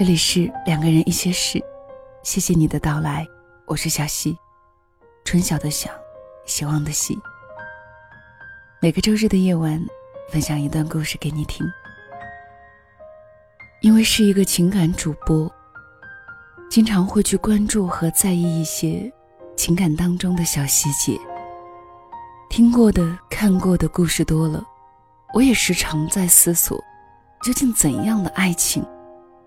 这里是两个人一些事，谢谢你的到来，我是小溪，春晓的晓，希望的希。每个周日的夜晚，分享一段故事给你听。因为是一个情感主播，经常会去关注和在意一些情感当中的小细节。听过的、看过的故事多了，我也时常在思索，究竟怎样的爱情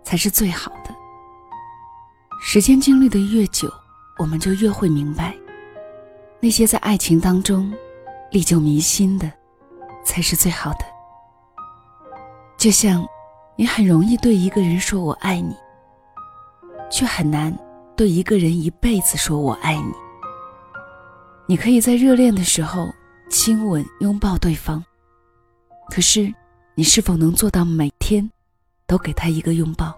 才是最好的？时间经历的越久，我们就越会明白，那些在爱情当中历久弥新的，才是最好的。就像。你很容易对一个人说我爱你，却很难对一个人一辈子说我爱你。你可以在热恋的时候亲吻拥抱对方，可是你是否能做到每天都给他一个拥抱？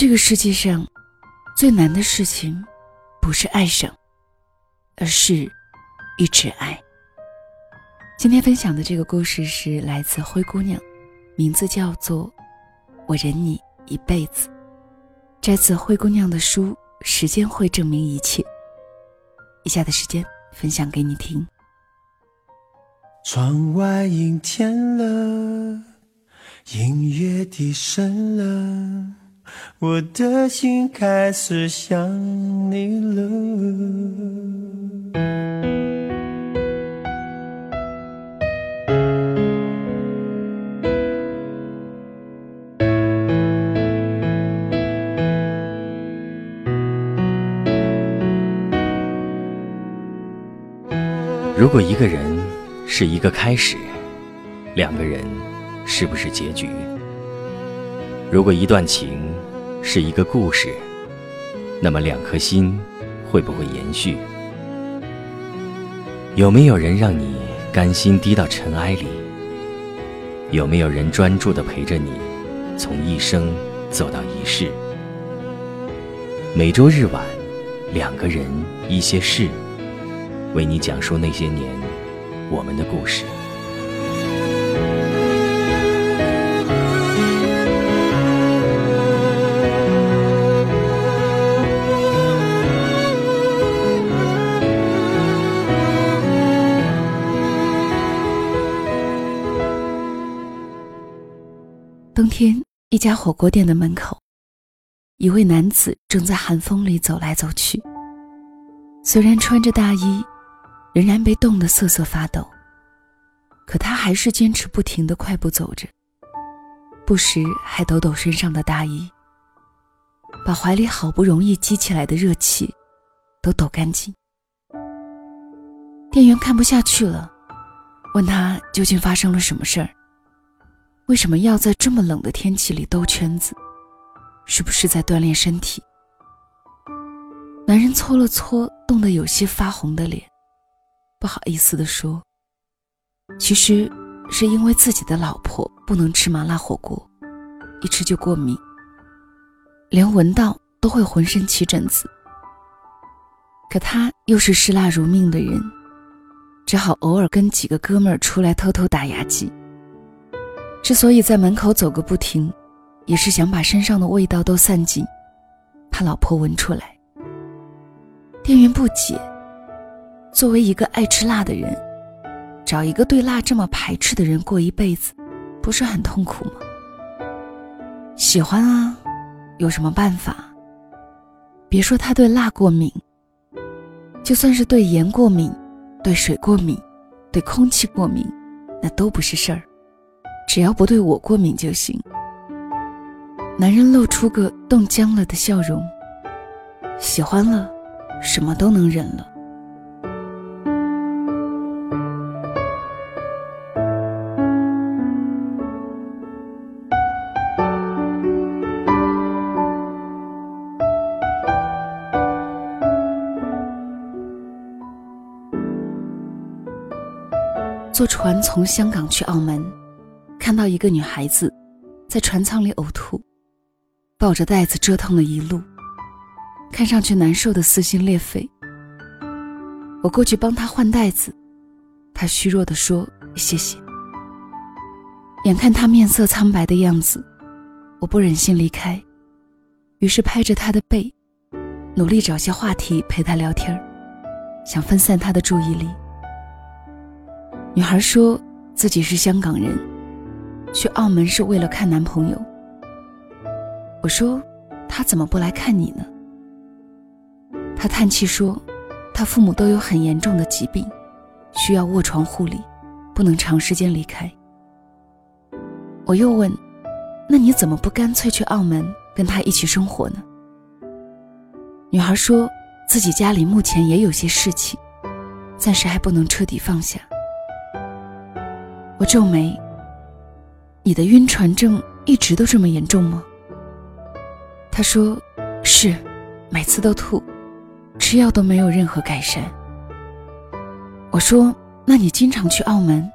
这个世界上最难的事情，不是爱上，而是一直爱。今天分享的这个故事是来自灰姑娘。名字叫做《我忍你一辈子》，摘自灰姑娘的书《时间会证明一切》。以下的时间分享给你听。窗外阴天了，音乐低声了，我的心开始想你了。如果一个人是一个开始，两个人是不是结局？如果一段情是一个故事，那么两颗心会不会延续？有没有人让你甘心低到尘埃里？有没有人专注的陪着你，从一生走到一世？每周日晚，两个人一些事。为你讲述那些年我们的故事。天，一家火锅店的门口，一位男子正在寒风里走来走去。虽然穿着大衣。仍然被冻得瑟瑟发抖，可他还是坚持不停的快步走着，不时还抖抖身上的大衣，把怀里好不容易积起来的热气都抖干净。店员看不下去了，问他究竟发生了什么事儿？为什么要在这么冷的天气里兜圈子？是不是在锻炼身体？男人搓了搓冻得有些发红的脸。不好意思地说，其实是因为自己的老婆不能吃麻辣火锅，一吃就过敏，连闻到都会浑身起疹子。可他又是嗜辣如命的人，只好偶尔跟几个哥们儿出来偷偷打牙祭。之所以在门口走个不停，也是想把身上的味道都散尽，怕老婆闻出来。店员不解。作为一个爱吃辣的人，找一个对辣这么排斥的人过一辈子，不是很痛苦吗？喜欢啊，有什么办法？别说他对辣过敏，就算是对盐过敏、对水过敏、对空气过敏，那都不是事儿，只要不对我过敏就行。男人露出个冻僵了的笑容，喜欢了，什么都能忍了。坐船从香港去澳门，看到一个女孩子在船舱里呕吐，抱着袋子折腾了一路，看上去难受的撕心裂肺。我过去帮她换袋子，她虚弱地说：“谢谢。”眼看她面色苍白的样子，我不忍心离开，于是拍着他的背，努力找些话题陪他聊天想分散他的注意力。女孩说自己是香港人，去澳门是为了看男朋友。我说，他怎么不来看你呢？他叹气说，他父母都有很严重的疾病，需要卧床护理，不能长时间离开。我又问，那你怎么不干脆去澳门跟他一起生活呢？女孩说自己家里目前也有些事情，暂时还不能彻底放下。我皱眉，你的晕船症一直都这么严重吗？他说：“是，每次都吐，吃药都没有任何改善。”我说：“那你经常去澳门？”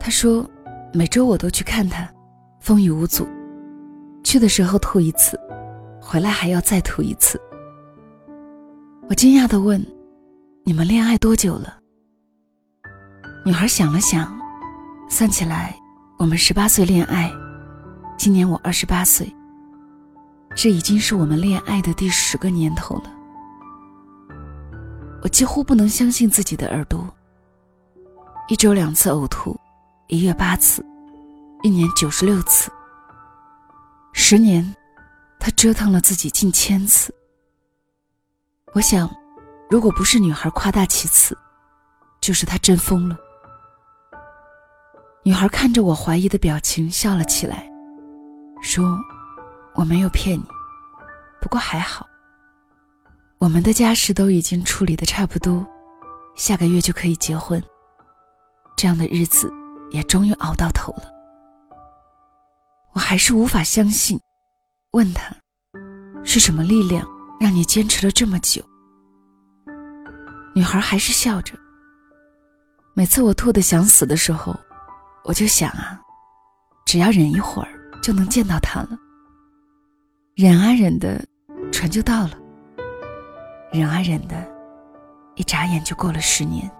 他说：“每周我都去看他，风雨无阻。去的时候吐一次，回来还要再吐一次。”我惊讶的问：“你们恋爱多久了？”女孩想了想，算起来，我们十八岁恋爱，今年我二十八岁。这已经是我们恋爱的第十个年头了，我几乎不能相信自己的耳朵。一周两次呕吐，一月八次，一年九十六次。十年，他折腾了自己近千次。我想，如果不是女孩夸大其词，就是他真疯了。女孩看着我怀疑的表情，笑了起来，说。我没有骗你，不过还好，我们的家事都已经处理的差不多，下个月就可以结婚。这样的日子也终于熬到头了。我还是无法相信，问他，是什么力量让你坚持了这么久？女孩还是笑着。每次我吐得想死的时候，我就想啊，只要忍一会儿就能见到他了。忍啊忍的，船就到了。忍啊忍的，一眨眼就过了十年。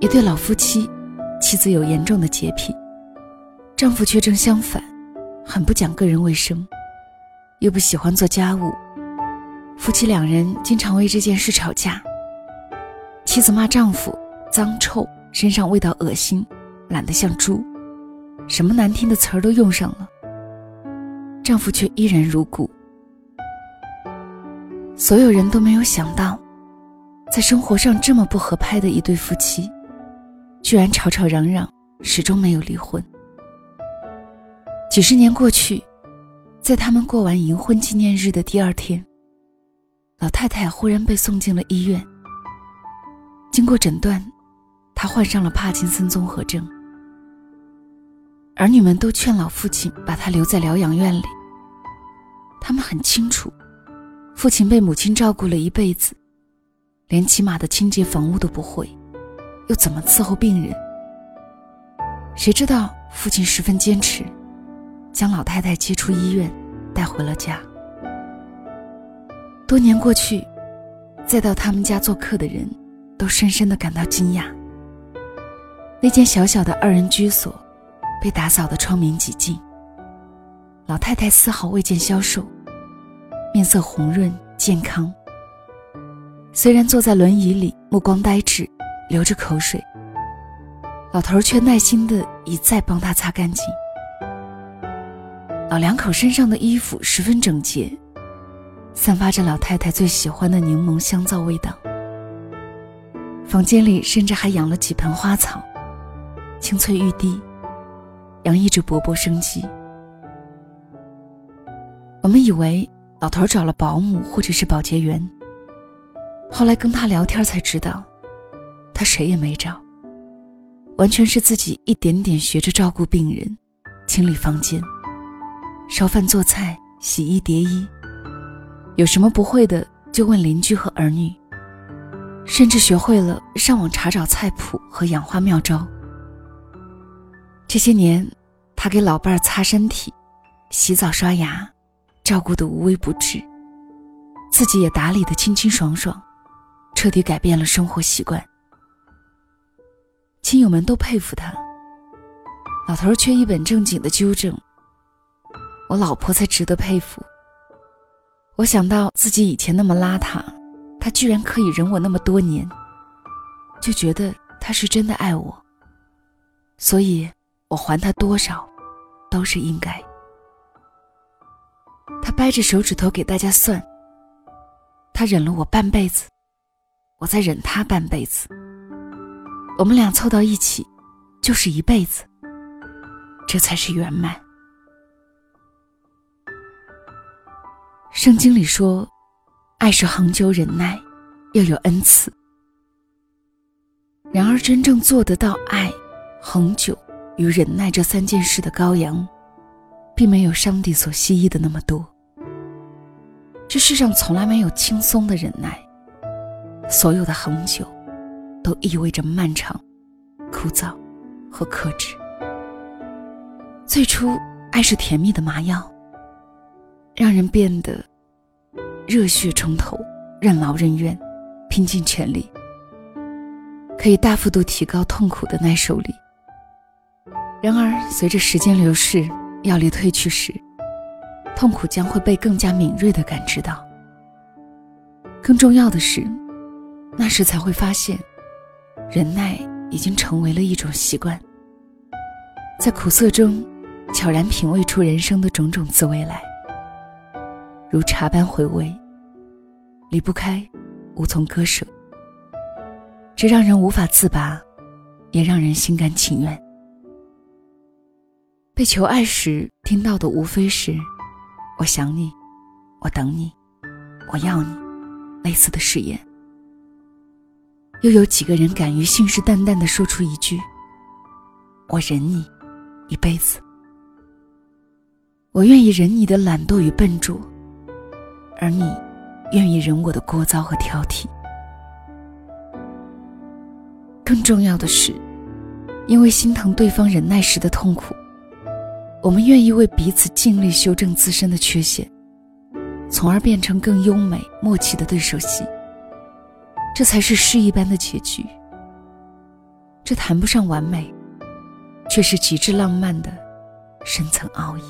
一对老夫妻，妻子有严重的洁癖。丈夫却正相反，很不讲个人卫生，又不喜欢做家务。夫妻两人经常为这件事吵架。妻子骂丈夫脏臭，身上味道恶心，懒得像猪，什么难听的词儿都用上了。丈夫却依然如故。所有人都没有想到，在生活上这么不合拍的一对夫妻，居然吵吵嚷嚷，始终没有离婚。几十年过去，在他们过完银婚纪念日的第二天，老太太忽然被送进了医院。经过诊断，她患上了帕金森综合症。儿女们都劝老父亲把她留在疗养院里。他们很清楚，父亲被母亲照顾了一辈子，连起码的清洁房屋都不会，又怎么伺候病人？谁知道父亲十分坚持。将老太太接出医院，带回了家。多年过去，再到他们家做客的人，都深深的感到惊讶。那间小小的二人居所，被打扫的窗明几净。老太太丝毫未见消瘦，面色红润健康。虽然坐在轮椅里，目光呆滞，流着口水，老头却耐心的一再帮他擦干净。老两口身上的衣服十分整洁，散发着老太太最喜欢的柠檬香皂味道。房间里甚至还养了几盆花草，青翠欲滴，洋溢着勃勃生机。我们以为老头找了保姆或者是保洁员，后来跟他聊天才知道，他谁也没找，完全是自己一点点学着照顾病人，清理房间。烧饭做菜、洗衣叠衣，有什么不会的就问邻居和儿女，甚至学会了上网查找菜谱和养花妙招。这些年，他给老伴儿擦身体、洗澡、刷牙，照顾的无微不至，自己也打理的清清爽爽，彻底改变了生活习惯。亲友们都佩服他，老头儿却一本正经的纠正：“我老婆才值得佩服。”我想到自己以前那么邋遢，他居然可以忍我那么多年，就觉得他是真的爱我，所以。我还他多少，都是应该。他掰着手指头给大家算。他忍了我半辈子，我再忍他半辈子。我们俩凑到一起，就是一辈子。这才是圆满。圣经里说，爱是恒久忍耐，又有恩慈。然而，真正做得到爱、恒久。与忍耐这三件事的羔羊，并没有上帝所希冀的那么多。这世上从来没有轻松的忍耐，所有的恒久，都意味着漫长、枯燥和克制。最初，爱是甜蜜的麻药，让人变得热血冲头、任劳任怨、拼尽全力，可以大幅度提高痛苦的耐受力。然而，随着时间流逝，药力褪去时，痛苦将会被更加敏锐地感知到。更重要的是，那时才会发现，忍耐已经成为了一种习惯。在苦涩中，悄然品味出人生的种种滋味来，如茶般回味，离不开，无从割舍。这让人无法自拔，也让人心甘情愿。被求爱时听到的无非是“我想你，我等你，我要你”类似的誓言。又有几个人敢于信誓旦旦的说出一句“我忍你一辈子”？我愿意忍你的懒惰与笨拙，而你愿意忍我的聒噪和挑剔。更重要的是，因为心疼对方忍耐时的痛苦。我们愿意为彼此尽力修正自身的缺陷，从而变成更优美默契的对手戏。这才是诗一般的结局。这谈不上完美，却是极致浪漫的深层奥义。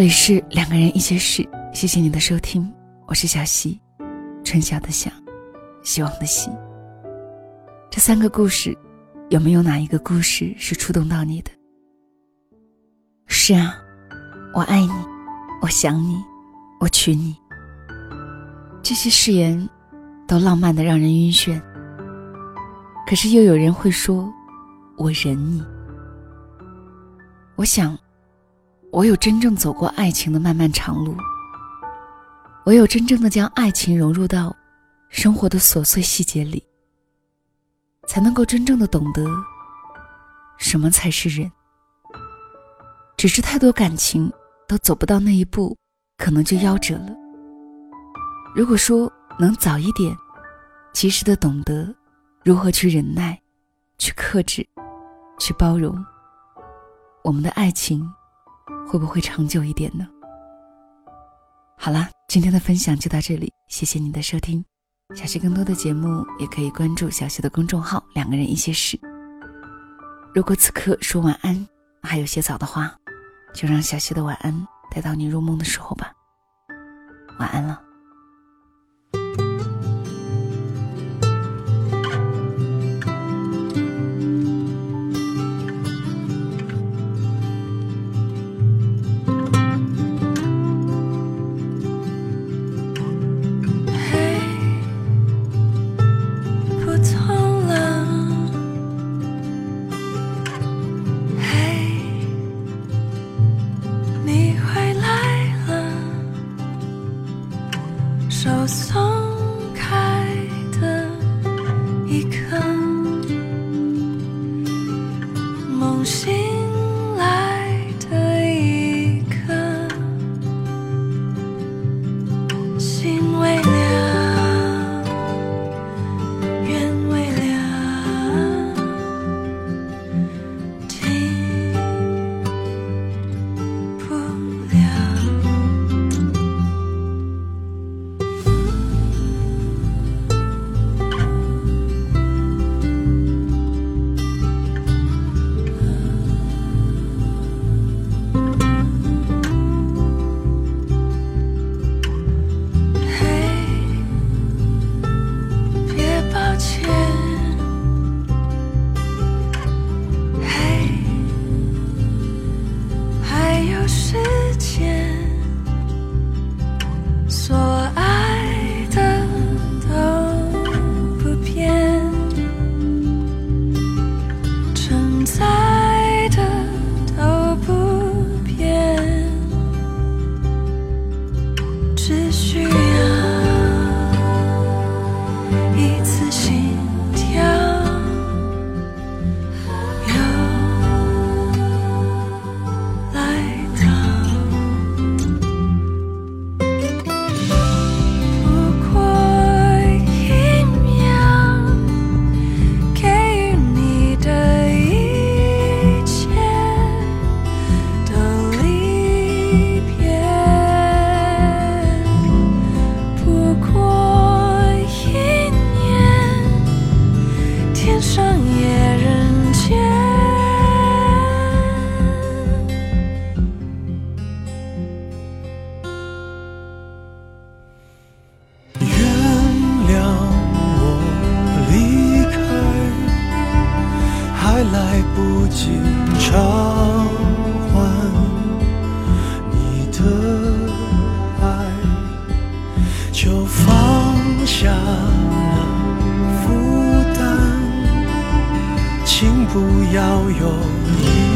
这里是两个人一些事，谢谢你的收听，我是小溪，春晓的晓，希望的希。这三个故事，有没有哪一个故事是触动到你的？是啊，我爱你，我想你，我娶你。这些誓言，都浪漫的让人晕眩。可是又有人会说，我忍你。我想。我有真正走过爱情的漫漫长路，唯有真正的将爱情融入到生活的琐碎细节里，才能够真正的懂得什么才是人。只是太多感情都走不到那一步，可能就夭折了。如果说能早一点，及时的懂得如何去忍耐、去克制、去包容，我们的爱情。会不会长久一点呢？好啦，今天的分享就到这里，谢谢您的收听。小溪更多的节目也可以关注小溪的公众号“两个人一些事”。如果此刻说晚安还有些早的话，就让小溪的晚安带到你入梦的时候吧。晚安了。所要有你